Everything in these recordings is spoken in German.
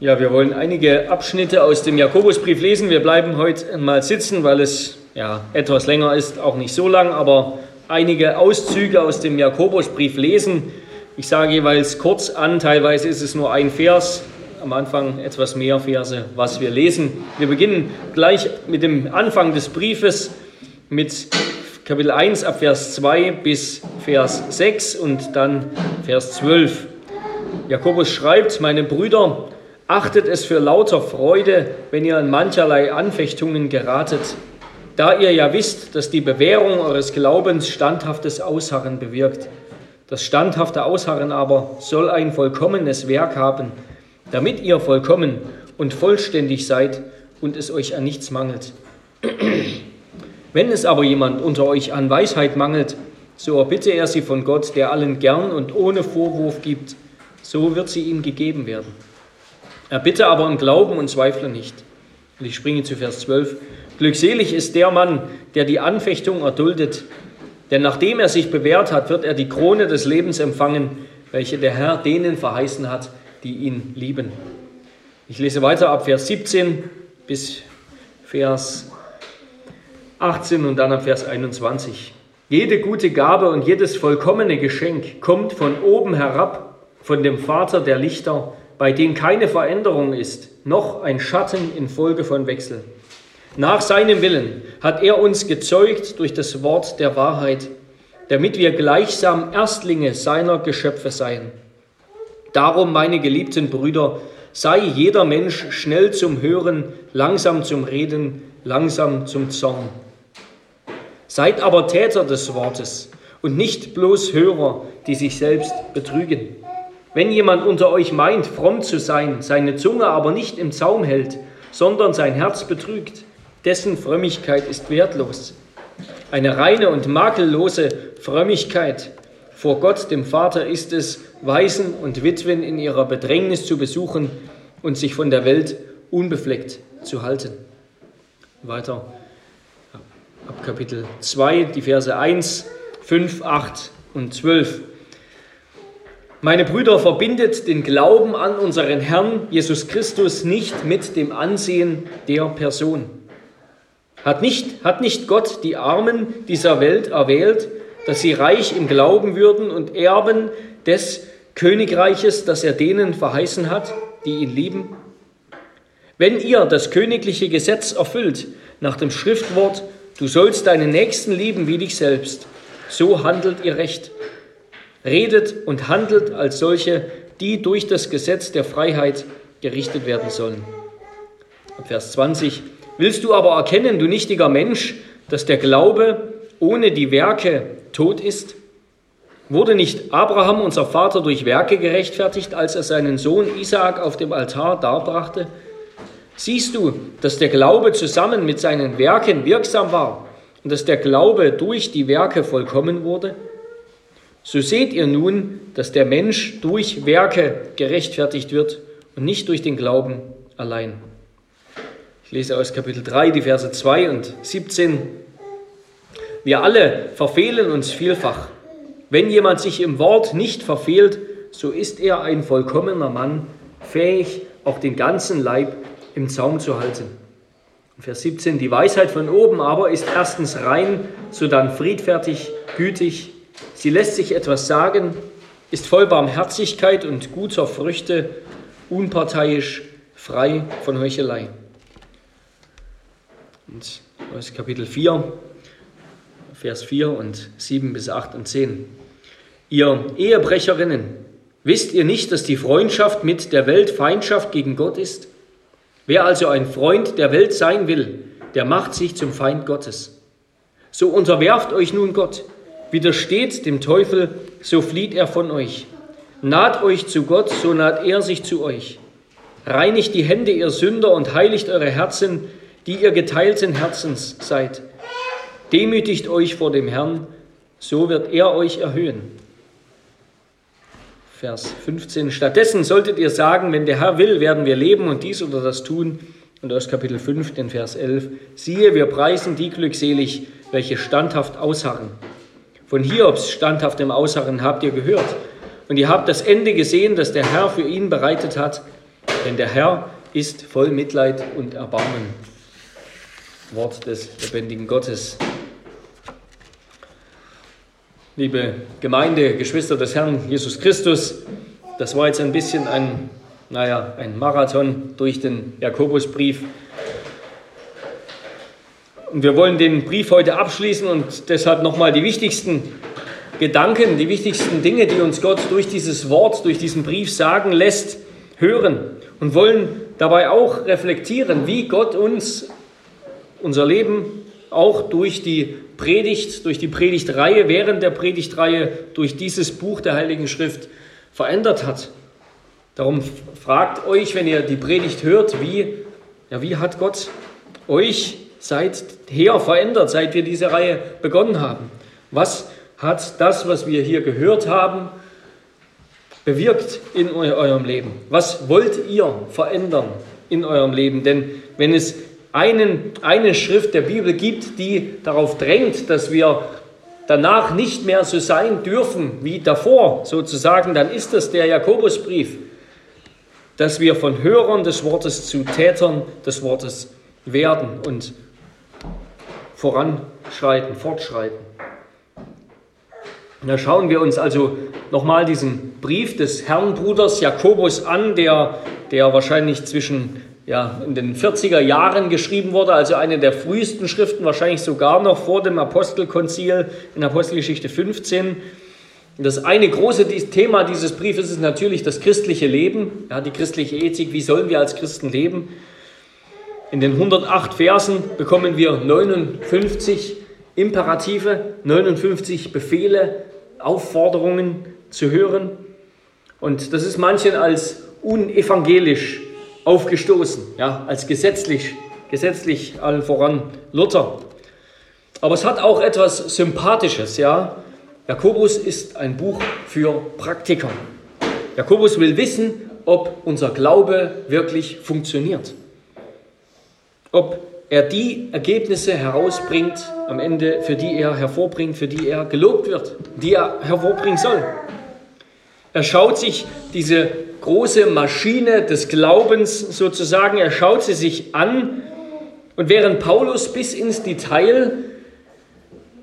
Ja, wir wollen einige Abschnitte aus dem Jakobusbrief lesen. Wir bleiben heute mal sitzen, weil es ja etwas länger ist, auch nicht so lang, aber einige Auszüge aus dem Jakobusbrief lesen. Ich sage jeweils kurz an, teilweise ist es nur ein Vers, am Anfang etwas mehr Verse, was wir lesen. Wir beginnen gleich mit dem Anfang des Briefes mit Kapitel 1 ab Vers 2 bis Vers 6 und dann Vers 12. Jakobus schreibt, meine Brüder, achtet es für lauter Freude, wenn ihr in mancherlei Anfechtungen geratet, da ihr ja wisst, dass die Bewährung eures Glaubens standhaftes Ausharren bewirkt. Das standhafte Ausharren aber soll ein vollkommenes Werk haben, damit ihr vollkommen und vollständig seid und es euch an nichts mangelt. Wenn es aber jemand unter euch an Weisheit mangelt, so erbitte er sie von Gott, der allen gern und ohne Vorwurf gibt, so wird sie ihm gegeben werden. Erbitte aber im Glauben und zweifle nicht. Und ich springe zu Vers 12. Glückselig ist der Mann, der die Anfechtung erduldet, denn nachdem er sich bewährt hat, wird er die Krone des Lebens empfangen, welche der Herr denen verheißen hat, die ihn lieben. Ich lese weiter ab Vers 17 bis Vers 18 und dann ab Vers 21. Jede gute Gabe und jedes vollkommene Geschenk kommt von oben herab, von dem Vater der Lichter, bei dem keine Veränderung ist, noch ein Schatten infolge von Wechsel. Nach seinem Willen hat er uns gezeugt durch das Wort der Wahrheit, damit wir gleichsam Erstlinge seiner Geschöpfe seien. Darum, meine geliebten Brüder, sei jeder Mensch schnell zum Hören, langsam zum Reden, langsam zum Zorn. Seid aber Täter des Wortes und nicht bloß Hörer, die sich selbst betrügen. Wenn jemand unter euch meint, fromm zu sein, seine Zunge aber nicht im Zaum hält, sondern sein Herz betrügt, dessen Frömmigkeit ist wertlos. Eine reine und makellose Frömmigkeit vor Gott, dem Vater, ist es, Waisen und Witwen in ihrer Bedrängnis zu besuchen und sich von der Welt unbefleckt zu halten. Weiter ab Kapitel 2, die Verse 1, 5, 8 und 12. Meine Brüder, verbindet den Glauben an unseren Herrn Jesus Christus nicht mit dem Ansehen der Person. Hat nicht, hat nicht Gott die Armen dieser Welt erwählt, dass sie reich im Glauben würden und Erben des Königreiches, das er denen verheißen hat, die ihn lieben? Wenn ihr das königliche Gesetz erfüllt, nach dem Schriftwort, du sollst deinen Nächsten lieben wie dich selbst, so handelt ihr recht. Redet und handelt als solche, die durch das Gesetz der Freiheit gerichtet werden sollen. Vers 20. Willst du aber erkennen, du nichtiger Mensch, dass der Glaube ohne die Werke tot ist? Wurde nicht Abraham, unser Vater, durch Werke gerechtfertigt, als er seinen Sohn Isaak auf dem Altar darbrachte? Siehst du, dass der Glaube zusammen mit seinen Werken wirksam war und dass der Glaube durch die Werke vollkommen wurde? So seht ihr nun, dass der Mensch durch Werke gerechtfertigt wird und nicht durch den Glauben allein. Ich lese aus Kapitel 3 die Verse 2 und 17. Wir alle verfehlen uns vielfach. Wenn jemand sich im Wort nicht verfehlt, so ist er ein vollkommener Mann, fähig, auch den ganzen Leib im Zaum zu halten. Vers 17, die Weisheit von oben aber ist erstens rein, sodann friedfertig, gütig. Sie lässt sich etwas sagen, ist voll Barmherzigkeit und guter Früchte, unparteiisch, frei von Heuchelei. Und aus Kapitel 4, Vers 4 und 7 bis 8 und 10. Ihr Ehebrecherinnen, wisst ihr nicht, dass die Freundschaft mit der Welt Feindschaft gegen Gott ist? Wer also ein Freund der Welt sein will, der macht sich zum Feind Gottes. So unterwerft euch nun Gott, widersteht dem Teufel, so flieht er von euch. Naht euch zu Gott, so naht er sich zu euch. Reinigt die Hände, ihr Sünder, und heiligt eure Herzen, die ihr geteilten Herzens seid. Demütigt euch vor dem Herrn, so wird er euch erhöhen. Vers 15. Stattdessen solltet ihr sagen, wenn der Herr will, werden wir leben und dies oder das tun. Und aus Kapitel 5, den Vers 11. Siehe, wir preisen die glückselig, welche standhaft ausharren. Von Hiobs standhaftem Ausharren habt ihr gehört. Und ihr habt das Ende gesehen, das der Herr für ihn bereitet hat. denn der Herr ist voll Mitleid und Erbarmen. Wort des lebendigen Gottes. Liebe Gemeinde, Geschwister des Herrn Jesus Christus, das war jetzt ein bisschen ein, naja, ein Marathon durch den Jakobusbrief. Und wir wollen den Brief heute abschließen und deshalb nochmal die wichtigsten Gedanken, die wichtigsten Dinge, die uns Gott durch dieses Wort, durch diesen Brief sagen lässt, hören und wollen dabei auch reflektieren, wie Gott uns unser Leben auch durch die Predigt, durch die Predigtreihe, während der Predigtreihe, durch dieses Buch der Heiligen Schrift verändert hat. Darum fragt euch, wenn ihr die Predigt hört, wie, ja, wie hat Gott euch seither verändert, seit wir diese Reihe begonnen haben? Was hat das, was wir hier gehört haben, bewirkt in eurem Leben? Was wollt ihr verändern in eurem Leben? Denn wenn es einen, eine Schrift der Bibel gibt, die darauf drängt, dass wir danach nicht mehr so sein dürfen wie davor, sozusagen, dann ist das der Jakobusbrief, dass wir von Hörern des Wortes zu Tätern des Wortes werden und voranschreiten, fortschreiten. Da schauen wir uns also nochmal diesen Brief des Herrn Bruders Jakobus an, der, der wahrscheinlich zwischen ja, in den 40er Jahren geschrieben wurde, also eine der frühesten Schriften, wahrscheinlich sogar noch vor dem Apostelkonzil in Apostelgeschichte 15. Das eine große Thema dieses Briefes ist natürlich das christliche Leben, ja, die christliche Ethik, wie sollen wir als Christen leben. In den 108 Versen bekommen wir 59 Imperative, 59 Befehle, Aufforderungen zu hören. Und das ist manchen als unevangelisch aufgestoßen, ja, als gesetzlich, gesetzlich allen voran Luther. Aber es hat auch etwas Sympathisches, ja. Jakobus ist ein Buch für Praktiker. Jakobus will wissen, ob unser Glaube wirklich funktioniert. Ob er die Ergebnisse herausbringt am Ende, für die er hervorbringt, für die er gelobt wird, die er hervorbringen soll. Er schaut sich diese große Maschine des Glaubens sozusagen, er schaut sie sich an und während Paulus bis ins Detail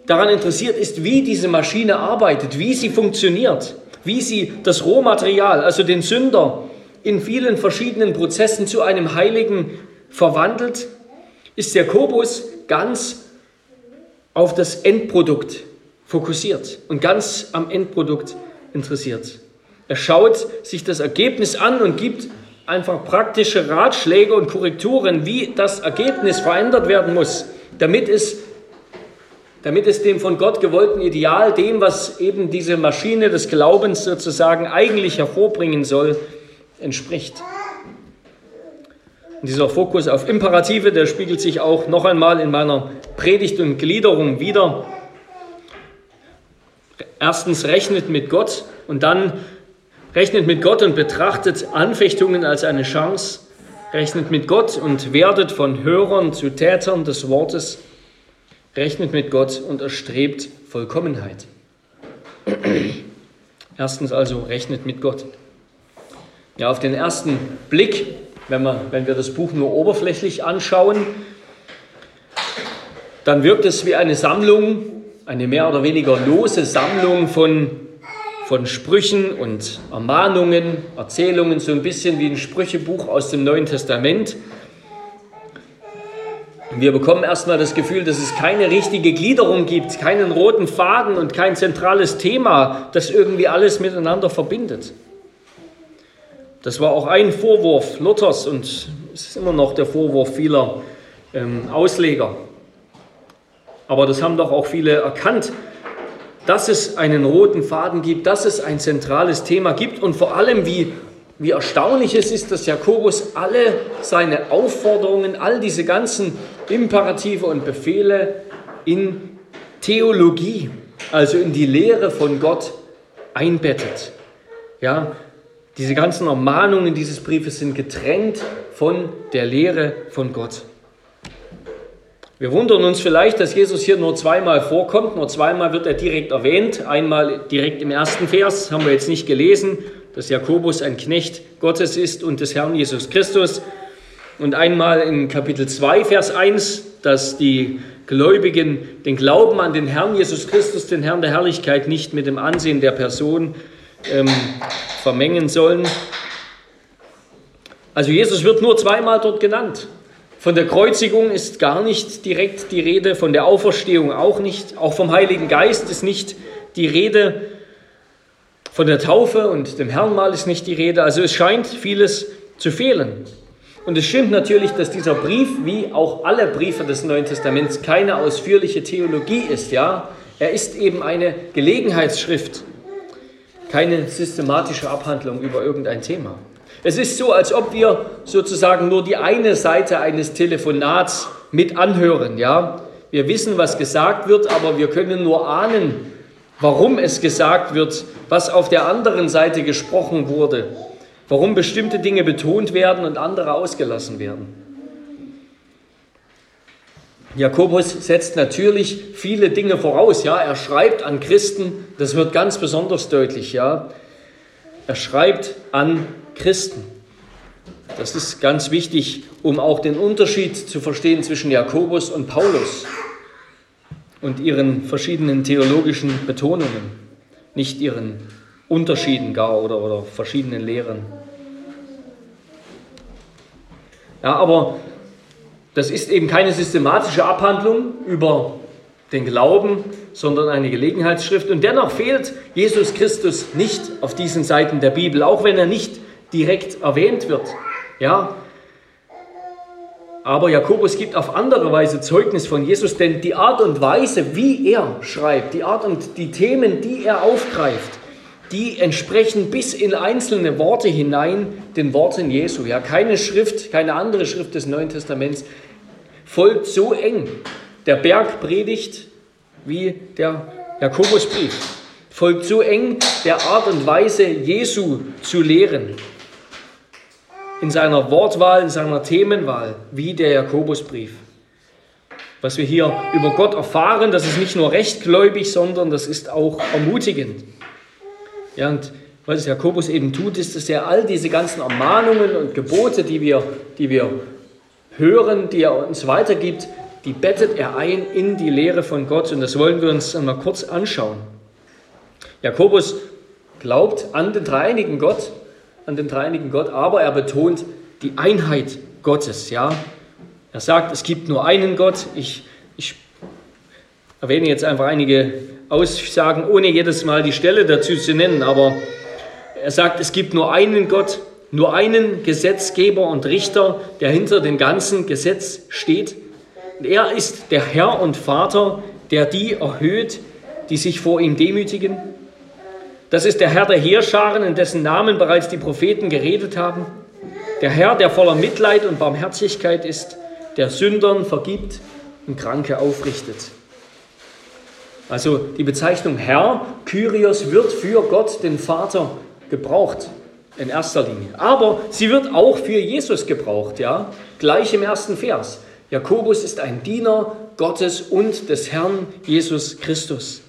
daran interessiert ist, wie diese Maschine arbeitet, wie sie funktioniert, wie sie das Rohmaterial, also den Sünder, in vielen verschiedenen Prozessen zu einem Heiligen verwandelt, ist Jakobus ganz auf das Endprodukt fokussiert und ganz am Endprodukt interessiert. Er schaut sich das Ergebnis an und gibt einfach praktische Ratschläge und Korrekturen, wie das Ergebnis verändert werden muss, damit es, damit es dem von Gott gewollten Ideal, dem, was eben diese Maschine des Glaubens sozusagen eigentlich hervorbringen soll, entspricht. Und dieser Fokus auf Imperative, der spiegelt sich auch noch einmal in meiner Predigt und Gliederung wieder. Erstens rechnet mit Gott und dann Rechnet mit Gott und betrachtet Anfechtungen als eine Chance. Rechnet mit Gott und werdet von Hörern zu Tätern des Wortes. Rechnet mit Gott und erstrebt Vollkommenheit. Erstens also, rechnet mit Gott. Ja, auf den ersten Blick, wenn wir, wenn wir das Buch nur oberflächlich anschauen, dann wirkt es wie eine Sammlung, eine mehr oder weniger lose Sammlung von von Sprüchen und Ermahnungen, Erzählungen, so ein bisschen wie ein Sprüchebuch aus dem Neuen Testament. Wir bekommen erstmal das Gefühl, dass es keine richtige Gliederung gibt, keinen roten Faden und kein zentrales Thema, das irgendwie alles miteinander verbindet. Das war auch ein Vorwurf Luthers und es ist immer noch der Vorwurf vieler ähm, Ausleger. Aber das haben doch auch viele erkannt, dass es einen roten Faden gibt, dass es ein zentrales Thema gibt und vor allem, wie, wie erstaunlich es ist, dass Jakobus alle seine Aufforderungen, all diese ganzen Imperative und Befehle in Theologie, also in die Lehre von Gott einbettet. Ja, diese ganzen Ermahnungen dieses Briefes sind getrennt von der Lehre von Gott. Wir wundern uns vielleicht, dass Jesus hier nur zweimal vorkommt. Nur zweimal wird er direkt erwähnt. Einmal direkt im ersten Vers, haben wir jetzt nicht gelesen. dass Jakobus ein Knecht Gottes ist und des Herrn Jesus Christus. Und einmal in Kapitel 2, Vers 1, dass die Gläubigen den Glauben an den Herrn Jesus Christus, den Herrn der Herrlichkeit, nicht mit dem Ansehen der Person ähm, vermengen sollen. Also Jesus wird nur zweimal dort genannt. Von der Kreuzigung ist gar nicht direkt die Rede, von der Auferstehung auch nicht, auch vom Heiligen Geist ist nicht die Rede, von der Taufe und dem Herrnmal ist nicht die Rede. Also es scheint vieles zu fehlen. Und es stimmt natürlich, dass dieser Brief, wie auch alle Briefe des Neuen Testaments, keine ausführliche Theologie ist. Ja, er ist eben eine Gelegenheitsschrift, keine systematische Abhandlung über irgendein Thema. Es ist so, als ob wir sozusagen nur die eine Seite eines Telefonats mit anhören. Ja, wir wissen, was gesagt wird, aber wir können nur ahnen, warum es gesagt wird, was auf der anderen Seite gesprochen wurde warum bestimmte Dinge betont werden und andere ausgelassen werden. Jakobus setzt natürlich viele Dinge voraus. Ja, er schreibt an Christen, das wird ganz besonders deutlich. Ja, er schreibt an Christen. Das ist ganz wichtig, um auch den Unterschied zu verstehen zwischen Jakobus und Paulus und ihren verschiedenen theologischen Betonungen, nicht ihren Unterschieden gar oder, oder verschiedenen Lehren. Ja, aber das ist eben keine systematische Abhandlung über den Glauben, sondern eine Gelegenheitsschrift. Und dennoch fehlt Jesus Christus nicht auf diesen Seiten der Bibel, auch wenn er nicht direkt erwähnt wird. Ja, aber Jakobus gibt auf andere Weise Zeugnis von Jesus, denn die Art und Weise, wie er schreibt, die Art und die Themen, die er aufgreift, die entsprechen bis in einzelne Worte hinein den Worten Jesu. Ja, keine Schrift, keine andere Schrift des Neuen Testaments folgt so eng der Bergpredigt wie der Jakobusbrief. Folgt so eng der Art und Weise, Jesu zu lehren. In seiner Wortwahl, in seiner Themenwahl, wie der Jakobusbrief. Was wir hier über Gott erfahren, das ist nicht nur rechtgläubig, sondern das ist auch ermutigend. Ja, und was Jakobus eben tut, ist, dass er all diese ganzen Ermahnungen und Gebote, die wir, die wir hören, die er uns weitergibt, die bettet er ein in die Lehre von Gott. Und das wollen wir uns einmal kurz anschauen. Jakobus glaubt an den dreieinigen Gott, an den dreieinigen Gott, aber er betont die Einheit Gottes. Ja? Er sagt, es gibt nur einen Gott. Ich, ich erwähne jetzt einfach einige Aussagen, ohne jedes Mal die Stelle dazu zu nennen, aber er sagt, es gibt nur einen Gott, nur einen Gesetzgeber und Richter, der hinter dem ganzen Gesetz steht. Und er ist der Herr und Vater, der die erhöht, die sich vor ihm demütigen. Das ist der Herr der Heerscharen, in dessen Namen bereits die Propheten geredet haben. Der Herr, der voller Mitleid und Barmherzigkeit ist, der Sündern vergibt und Kranke aufrichtet. Also die Bezeichnung Herr, Kyrios, wird für Gott, den Vater, gebraucht in erster Linie. Aber sie wird auch für Jesus gebraucht, ja, gleich im ersten Vers. Jakobus ist ein Diener Gottes und des Herrn Jesus Christus.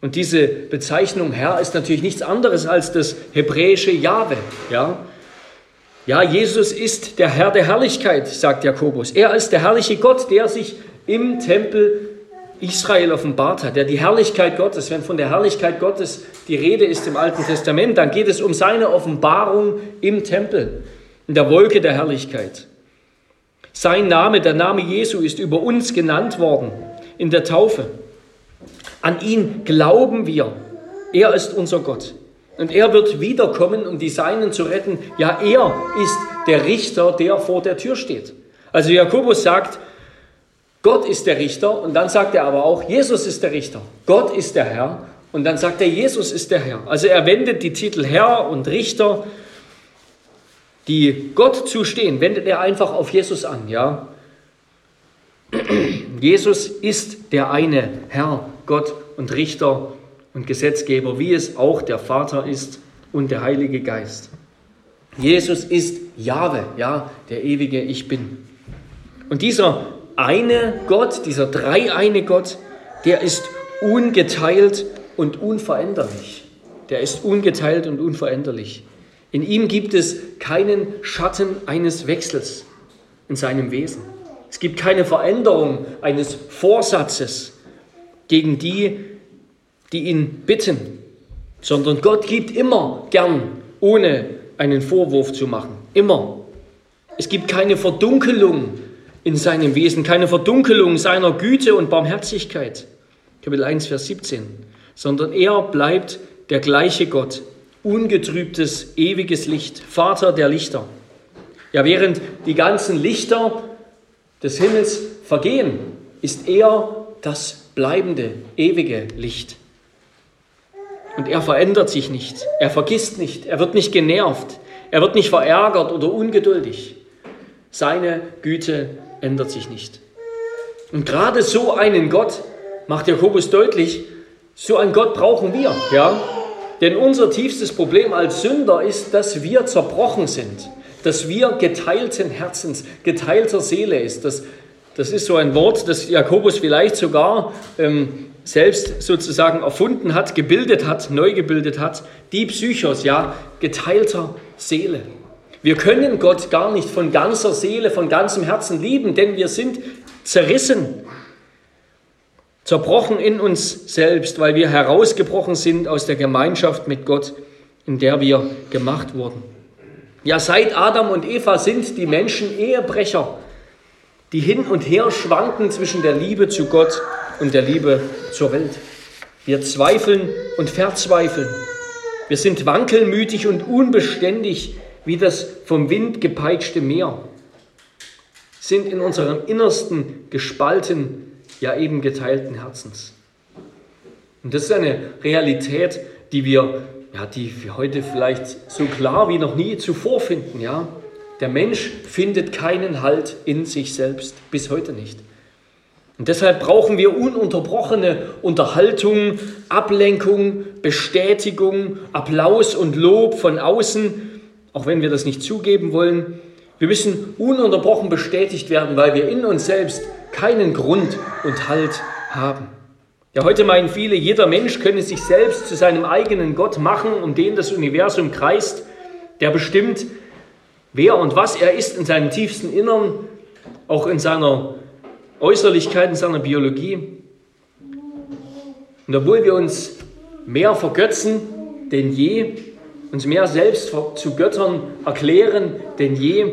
Und diese Bezeichnung Herr ist natürlich nichts anderes als das hebräische Jahwe, ja. Ja, Jesus ist der Herr der Herrlichkeit, sagt Jakobus. Er ist der herrliche Gott, der sich im Tempel Israel offenbart hat, der die Herrlichkeit Gottes, wenn von der Herrlichkeit Gottes die Rede ist im Alten Testament, dann geht es um seine Offenbarung im Tempel, in der Wolke der Herrlichkeit. Sein Name, der Name Jesu, ist über uns genannt worden in der Taufe. An ihn glauben wir. Er ist unser Gott. Und er wird wiederkommen, um die Seinen zu retten. Ja, er ist der Richter, der vor der Tür steht. Also Jakobus sagt, Gott ist der Richter und dann sagt er aber auch, Jesus ist der Richter. Gott ist der Herr und dann sagt er, Jesus ist der Herr. Also er wendet die Titel Herr und Richter, die Gott zustehen, wendet er einfach auf Jesus an, ja. Jesus ist der eine Herr, Gott und Richter und Gesetzgeber, wie es auch der Vater ist und der Heilige Geist. Jesus ist Jahwe, ja, der ewige Ich bin. Und dieser eine Gott, dieser dreieine Gott, der ist ungeteilt und unveränderlich. der ist ungeteilt und unveränderlich. In ihm gibt es keinen Schatten eines Wechsels in seinem Wesen. Es gibt keine Veränderung eines Vorsatzes gegen die, die ihn bitten, sondern Gott gibt immer gern, ohne einen Vorwurf zu machen. Immer. Es gibt keine Verdunkelung in seinem Wesen, keine Verdunkelung seiner Güte und Barmherzigkeit. Kapitel 1, Vers 17. Sondern er bleibt der gleiche Gott, ungetrübtes, ewiges Licht, Vater der Lichter. Ja, während die ganzen Lichter des Himmels vergehen, ist er das bleibende, ewige Licht. Und er verändert sich nicht, er vergisst nicht, er wird nicht genervt, er wird nicht verärgert oder ungeduldig. Seine Güte ändert sich nicht. Und gerade so einen Gott macht Jakobus deutlich, so einen Gott brauchen wir, ja? Denn unser tiefstes Problem als Sünder ist, dass wir zerbrochen sind, dass wir geteilten Herzens, geteilter Seele ist. Das, das ist so ein Wort, das Jakobus vielleicht sogar ähm, selbst sozusagen erfunden hat, gebildet hat, neu gebildet hat. Die Psychos, ja, geteilter Seele. Wir können Gott gar nicht von ganzer Seele, von ganzem Herzen lieben, denn wir sind zerrissen, zerbrochen in uns selbst, weil wir herausgebrochen sind aus der Gemeinschaft mit Gott, in der wir gemacht wurden. Ja, seit Adam und Eva sind die Menschen Ehebrecher, die hin und her schwanken zwischen der Liebe zu Gott und der Liebe zur Welt. Wir zweifeln und verzweifeln. Wir sind wankelmütig und unbeständig wie das vom Wind gepeitschte Meer, sind in unserem Innersten gespalten, ja eben geteilten Herzens. Und das ist eine Realität, die wir, ja, die wir heute vielleicht so klar wie noch nie zuvor finden. Ja? Der Mensch findet keinen Halt in sich selbst, bis heute nicht. Und deshalb brauchen wir ununterbrochene Unterhaltung, Ablenkung, Bestätigung, Applaus und Lob von außen, auch wenn wir das nicht zugeben wollen. Wir müssen ununterbrochen bestätigt werden, weil wir in uns selbst keinen Grund und Halt haben. Ja, heute meinen viele, jeder Mensch könne sich selbst zu seinem eigenen Gott machen, um den das Universum kreist, der bestimmt, wer und was er ist in seinem tiefsten Innern, auch in seiner Äußerlichkeit, in seiner Biologie. Und obwohl wir uns mehr vergötzen denn je, uns mehr selbst zu Göttern erklären denn je,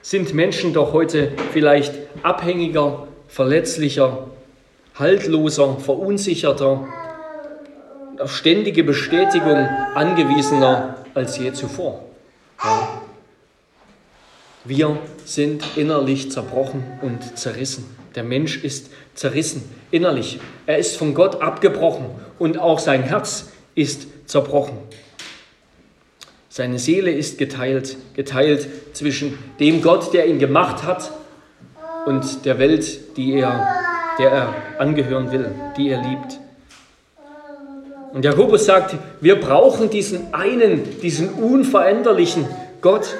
sind Menschen doch heute vielleicht abhängiger, verletzlicher, haltloser, verunsicherter, auf ständige Bestätigung angewiesener als je zuvor. Ja. Wir sind innerlich zerbrochen und zerrissen. Der Mensch ist zerrissen innerlich. Er ist von Gott abgebrochen und auch sein Herz ist zerbrochen. Seine Seele ist geteilt, geteilt zwischen dem Gott, der ihn gemacht hat, und der Welt, die er, der er angehören will, die er liebt. Und Jakobus sagt, wir brauchen diesen einen, diesen unveränderlichen Gott,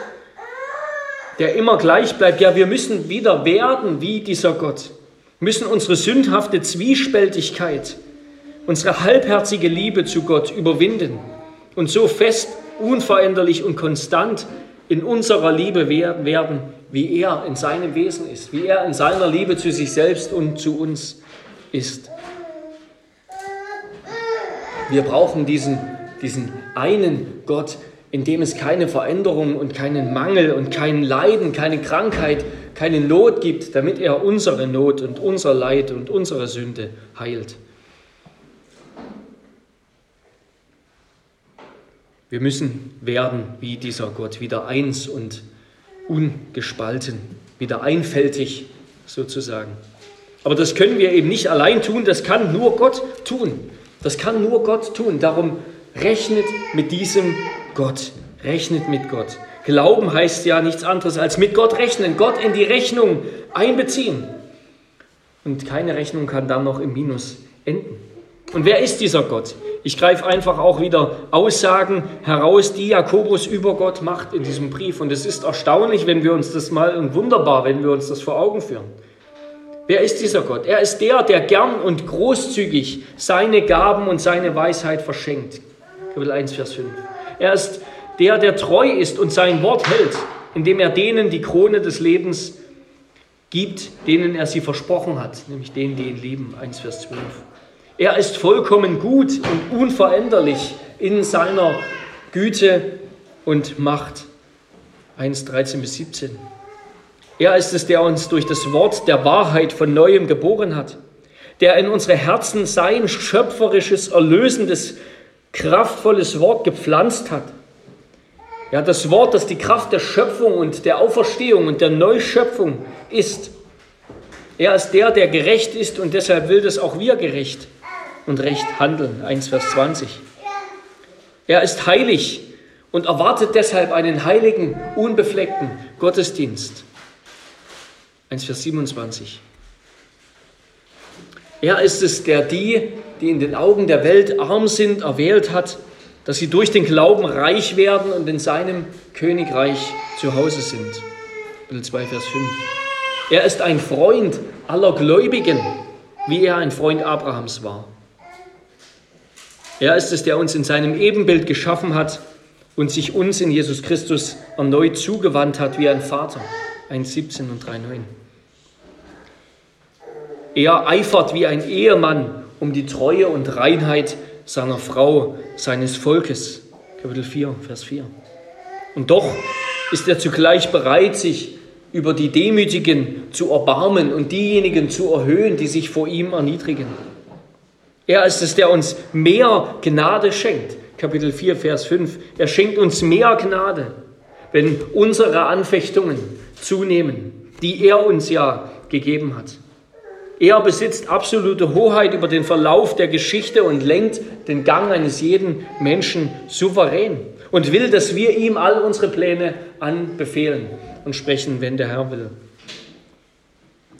der immer gleich bleibt. Ja, wir müssen wieder werden wie dieser Gott. Müssen unsere sündhafte Zwiespältigkeit, unsere halbherzige Liebe zu Gott überwinden und so fest, unveränderlich und konstant in unserer Liebe werden, wie er in seinem Wesen ist, wie er in seiner Liebe zu sich selbst und zu uns ist. Wir brauchen diesen, diesen einen Gott, in dem es keine Veränderung und keinen Mangel und kein Leiden, keine Krankheit, keine Not gibt, damit er unsere Not und unser Leid und unsere Sünde heilt. Wir müssen werden wie dieser Gott, wieder eins und ungespalten, wieder einfältig sozusagen. Aber das können wir eben nicht allein tun, das kann nur Gott tun. Das kann nur Gott tun. Darum rechnet mit diesem Gott. Rechnet mit Gott. Glauben heißt ja nichts anderes als mit Gott rechnen, Gott in die Rechnung einbeziehen. Und keine Rechnung kann dann noch im Minus enden. Und wer ist dieser Gott? Ich greife einfach auch wieder Aussagen heraus, die Jakobus über Gott macht in diesem Brief. Und es ist erstaunlich, wenn wir uns das mal und wunderbar, wenn wir uns das vor Augen führen. Wer ist dieser Gott? Er ist der, der gern und großzügig seine Gaben und seine Weisheit verschenkt Kapitel 1, Vers 5. Er ist der, der treu ist und sein Wort hält, indem er denen die Krone des Lebens gibt, denen er sie versprochen hat, nämlich denen, die ihn lieben. 1, Vers 12. Er ist vollkommen gut und unveränderlich in seiner Güte und Macht. 1, 13 bis 17. Er ist es, der uns durch das Wort der Wahrheit von neuem geboren hat, der in unsere Herzen sein schöpferisches, erlösendes, kraftvolles Wort gepflanzt hat. Ja, das Wort, das die Kraft der Schöpfung und der Auferstehung und der Neuschöpfung ist. Er ist der, der gerecht ist und deshalb will das auch wir gerecht und recht handeln. 1 Vers 20. Er ist heilig und erwartet deshalb einen heiligen, unbefleckten Gottesdienst. 1 Vers 27. Er ist es, der die, die in den Augen der Welt arm sind, erwählt hat, dass sie durch den Glauben reich werden und in seinem Königreich zu Hause sind. Kapitel 2, Vers 5. Er ist ein Freund aller Gläubigen, wie er ein Freund Abrahams war. Er ist es, der uns in seinem Ebenbild geschaffen hat und sich uns in Jesus Christus erneut zugewandt hat wie ein Vater. 1,17 und 3,9. Er eifert wie ein Ehemann um die Treue und Reinheit seiner Frau, seines Volkes. Kapitel 4, Vers 4. Und doch ist er zugleich bereit, sich über die Demütigen zu erbarmen und diejenigen zu erhöhen, die sich vor ihm erniedrigen. Er ist es, der uns mehr Gnade schenkt. Kapitel 4, Vers 5. Er schenkt uns mehr Gnade, wenn unsere Anfechtungen zunehmen, die er uns ja gegeben hat. Er besitzt absolute Hoheit über den Verlauf der Geschichte und lenkt den Gang eines jeden Menschen souverän und will, dass wir ihm all unsere Pläne anbefehlen und sprechen, wenn der Herr will.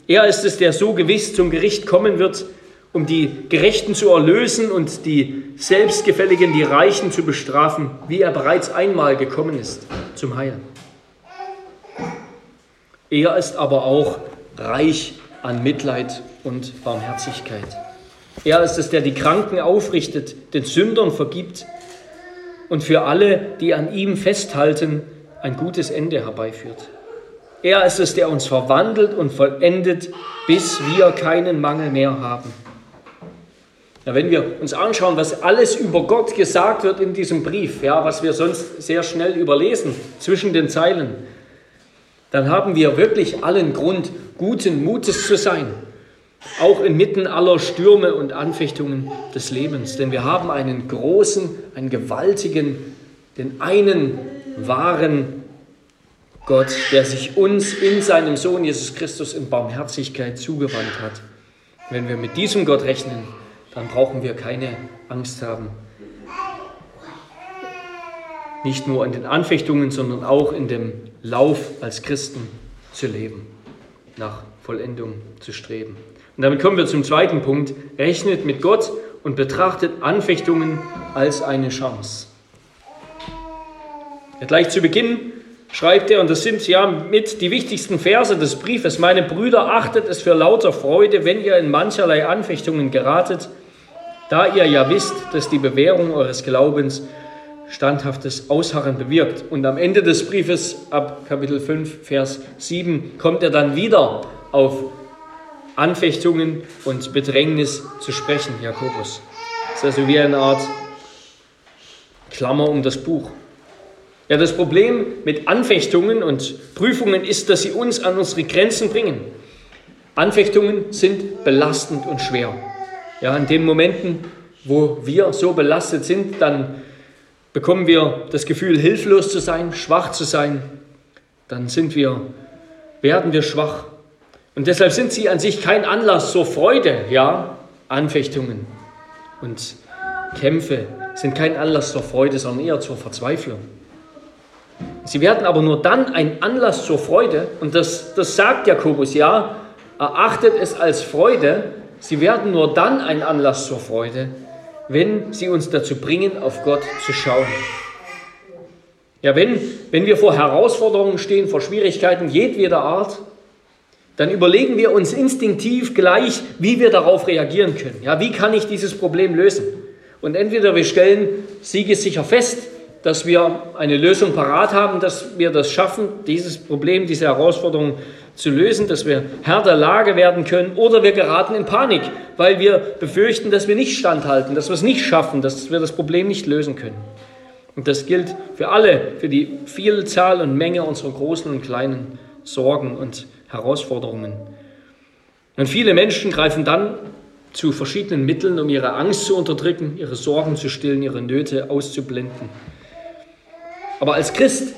Er ist es, der so gewiss zum Gericht kommen wird, um die Gerechten zu erlösen und die Selbstgefälligen, die Reichen zu bestrafen, wie er bereits einmal gekommen ist zum Heil. Er ist aber auch reich an Mitleid und Barmherzigkeit. Er ist es, der die Kranken aufrichtet, den Sündern vergibt und für alle, die an ihm festhalten, ein gutes Ende herbeiführt. Er ist es, der uns verwandelt und vollendet, bis wir keinen Mangel mehr haben. Ja, wenn wir uns anschauen, was alles über Gott gesagt wird in diesem Brief, ja, was wir sonst sehr schnell überlesen zwischen den Zeilen, dann haben wir wirklich allen Grund, guten Mutes zu sein, auch inmitten aller Stürme und Anfechtungen des Lebens. Denn wir haben einen großen, einen gewaltigen, den einen wahren Gott, der sich uns in seinem Sohn Jesus Christus in Barmherzigkeit zugewandt hat. Wenn wir mit diesem Gott rechnen, dann brauchen wir keine Angst haben. Nicht nur in den Anfechtungen, sondern auch in dem Lauf als Christen zu leben, nach Vollendung zu streben. Und damit kommen wir zum zweiten Punkt. Rechnet mit Gott und betrachtet Anfechtungen als eine Chance. Ja, gleich zu Beginn schreibt er, und das sind ja mit die wichtigsten Verse des Briefes, meine Brüder, achtet es für lauter Freude, wenn ihr in mancherlei Anfechtungen geratet, da ihr ja wisst, dass die Bewährung eures Glaubens standhaftes Ausharren bewirkt. Und am Ende des Briefes, ab Kapitel 5, Vers 7, kommt er dann wieder auf Anfechtungen und Bedrängnis zu sprechen, Jakobus. Das ist also wie eine Art Klammer um das Buch. Ja, das Problem mit Anfechtungen und Prüfungen ist, dass sie uns an unsere Grenzen bringen. Anfechtungen sind belastend und schwer. Ja, in den Momenten, wo wir so belastet sind, dann bekommen wir das Gefühl, hilflos zu sein, schwach zu sein. Dann sind wir, werden wir schwach und deshalb sind sie an sich kein Anlass zur Freude, ja, Anfechtungen und Kämpfe sind kein Anlass zur Freude, sondern eher zur Verzweiflung. Sie werden aber nur dann ein Anlass zur Freude, und das, das sagt Jakobus, ja, erachtet es als Freude, sie werden nur dann ein Anlass zur Freude, wenn sie uns dazu bringen, auf Gott zu schauen. Ja, wenn, wenn wir vor Herausforderungen stehen, vor Schwierigkeiten jedweder Art, dann überlegen wir uns instinktiv gleich, wie wir darauf reagieren können. Ja, wie kann ich dieses Problem lösen? Und entweder wir stellen siegessicher fest, dass wir eine Lösung parat haben, dass wir das schaffen, dieses Problem, diese Herausforderung zu lösen, dass wir Herr der Lage werden können, oder wir geraten in Panik, weil wir befürchten, dass wir nicht standhalten, dass wir es nicht schaffen, dass wir das Problem nicht lösen können. Und das gilt für alle, für die Vielzahl und Menge unserer großen und kleinen Sorgen und Herausforderungen. Und viele Menschen greifen dann zu verschiedenen Mitteln, um ihre Angst zu unterdrücken, ihre Sorgen zu stillen, ihre Nöte auszublenden. Aber als Christ,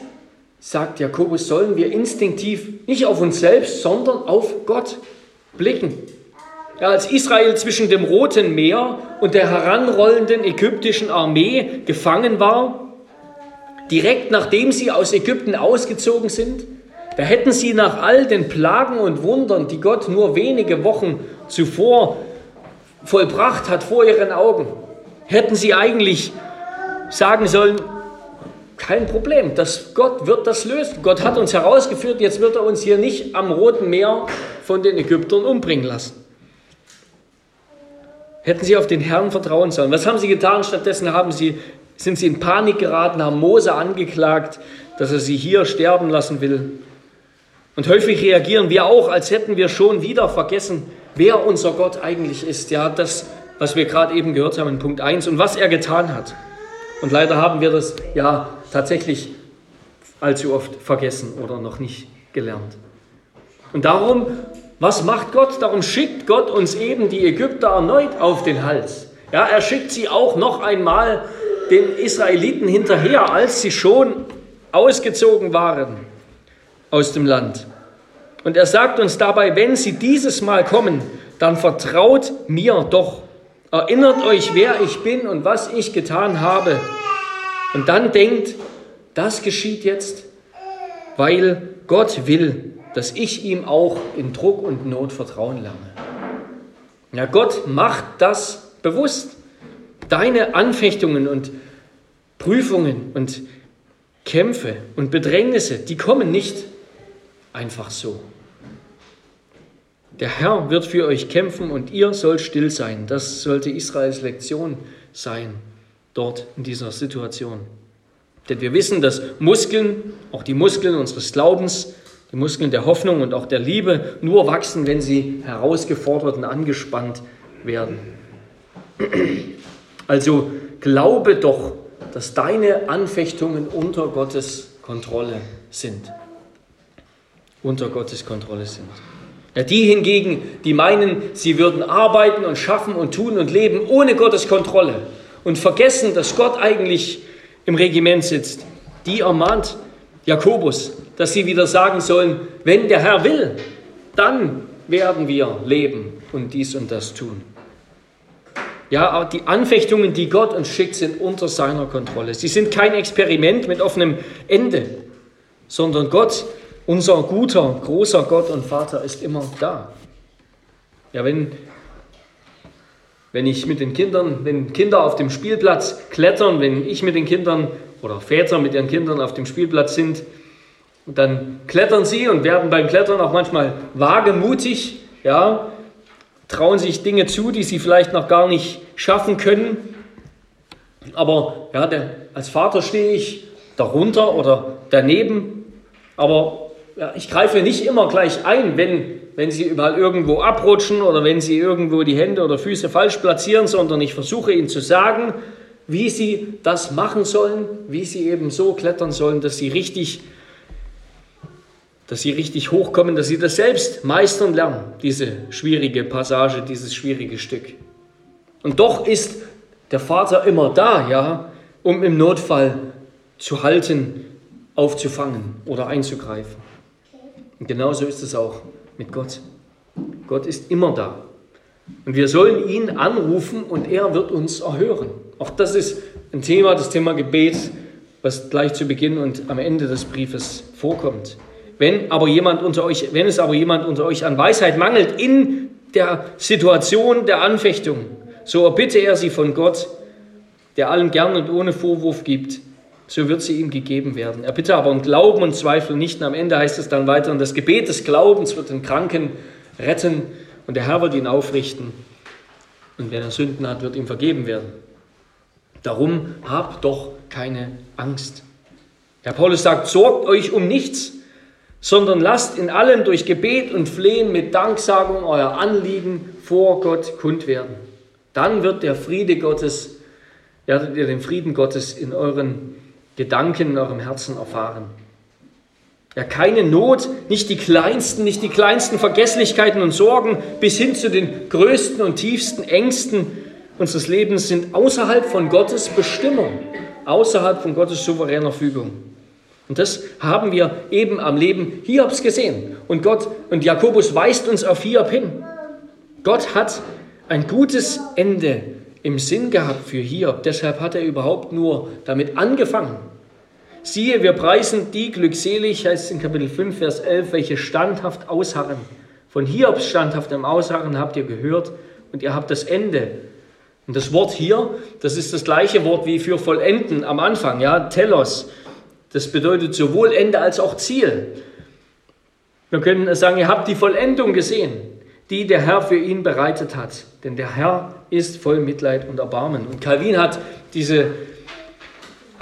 sagt Jakobus, sollen wir instinktiv nicht auf uns selbst, sondern auf Gott blicken. Ja, als Israel zwischen dem Roten Meer und der heranrollenden ägyptischen Armee gefangen war, direkt nachdem sie aus Ägypten ausgezogen sind, da hätten sie nach all den Plagen und Wundern, die Gott nur wenige Wochen zuvor vollbracht hat vor ihren Augen, hätten sie eigentlich sagen sollen, kein Problem, das, Gott wird das lösen. Gott hat uns herausgeführt, jetzt wird er uns hier nicht am Roten Meer von den Ägyptern umbringen lassen. Hätten sie auf den Herrn vertrauen sollen. Was haben sie getan? Stattdessen haben sie, sind sie in Panik geraten, haben Mose angeklagt, dass er sie hier sterben lassen will. Und häufig reagieren wir auch, als hätten wir schon wieder vergessen, wer unser Gott eigentlich ist. Ja, das, was wir gerade eben gehört haben in Punkt 1 und was er getan hat. Und leider haben wir das ja tatsächlich allzu oft vergessen oder noch nicht gelernt. Und darum, was macht Gott? Darum schickt Gott uns eben die Ägypter erneut auf den Hals. Ja, er schickt sie auch noch einmal den Israeliten hinterher, als sie schon ausgezogen waren aus dem Land. Und er sagt uns dabei, wenn sie dieses Mal kommen, dann vertraut mir doch. Erinnert euch, wer ich bin und was ich getan habe. Und dann denkt, das geschieht jetzt, weil Gott will, dass ich ihm auch in Druck und Not vertrauen lerne. Ja, Gott macht das bewusst. Deine Anfechtungen und Prüfungen und Kämpfe und Bedrängnisse, die kommen nicht einfach so. Der Herr wird für euch kämpfen und ihr sollt still sein. Das sollte Israels Lektion sein dort in dieser Situation. Denn wir wissen, dass Muskeln, auch die Muskeln unseres Glaubens, die Muskeln der Hoffnung und auch der Liebe nur wachsen, wenn sie herausgefordert und angespannt werden. Also glaube doch, dass deine Anfechtungen unter Gottes Kontrolle sind. Unter Gottes Kontrolle sind. Ja, die hingegen, die meinen, sie würden arbeiten und schaffen und tun und leben ohne Gottes Kontrolle, und vergessen, dass Gott eigentlich im Regiment sitzt, die ermahnt Jakobus, dass sie wieder sagen sollen, wenn der Herr will, dann werden wir leben und dies und das tun. Ja, die Anfechtungen, die Gott uns schickt, sind unter seiner Kontrolle. Sie sind kein Experiment mit offenem Ende, sondern Gott, unser guter, großer Gott und Vater, ist immer da. Ja, wenn wenn ich mit den Kindern, wenn Kinder auf dem Spielplatz klettern, wenn ich mit den Kindern oder Väter mit ihren Kindern auf dem Spielplatz sind, dann klettern sie und werden beim Klettern auch manchmal wagemutig, ja, trauen sich Dinge zu, die sie vielleicht noch gar nicht schaffen können. Aber ja, der, als Vater stehe ich darunter oder daneben, aber ja, ich greife nicht immer gleich ein, wenn wenn sie mal irgendwo abrutschen oder wenn sie irgendwo die Hände oder Füße falsch platzieren, sondern ich versuche ihnen zu sagen, wie sie das machen sollen, wie sie eben so klettern sollen, dass sie richtig, dass sie richtig hochkommen, dass sie das selbst meistern lernen, diese schwierige Passage, dieses schwierige Stück. Und doch ist der Vater immer da, ja, um im Notfall zu halten, aufzufangen oder einzugreifen. Und genauso ist es auch mit Gott. Gott ist immer da. Und wir sollen ihn anrufen und er wird uns erhören. Auch das ist ein Thema, das Thema Gebet, was gleich zu Beginn und am Ende des Briefes vorkommt. Wenn aber jemand unter euch, wenn es aber jemand unter euch an Weisheit mangelt in der Situation der Anfechtung, so erbitte er sie von Gott, der allen gern und ohne Vorwurf gibt so wird sie ihm gegeben werden. Er bitte aber um Glauben und Zweifel nicht. Und am Ende heißt es dann weiter, und das Gebet des Glaubens wird den Kranken retten und der Herr wird ihn aufrichten. Und wer er Sünden hat, wird ihm vergeben werden. Darum habt doch keine Angst. Herr Paulus sagt, sorgt euch um nichts, sondern lasst in allem durch Gebet und Flehen mit Danksagung euer Anliegen vor Gott kund werden. Dann wird der Friede Gottes, werdet ihr den Frieden Gottes in euren Gedanken, in eurem Herzen erfahren. Ja, keine Not, nicht die kleinsten, nicht die kleinsten Vergesslichkeiten und Sorgen bis hin zu den größten und tiefsten Ängsten unseres Lebens sind außerhalb von Gottes Bestimmung, außerhalb von Gottes souveräner Fügung. Und das haben wir eben am Leben Hiobs gesehen. Und Gott und Jakobus weist uns auf Hiob hin. Gott hat ein gutes Ende im Sinn gehabt für Hiob. Deshalb hat er überhaupt nur damit angefangen. Siehe, wir preisen die glückselig, heißt es in Kapitel 5, Vers 11, welche standhaft ausharren. Von Hiobs standhaftem Ausharren habt ihr gehört und ihr habt das Ende. Und das Wort hier, das ist das gleiche Wort wie für vollenden am Anfang, ja, Telos. Das bedeutet sowohl Ende als auch Ziel. Wir können sagen, ihr habt die Vollendung gesehen, die der Herr für ihn bereitet hat. Denn der Herr ist voll Mitleid und Erbarmen. Und Calvin hat diese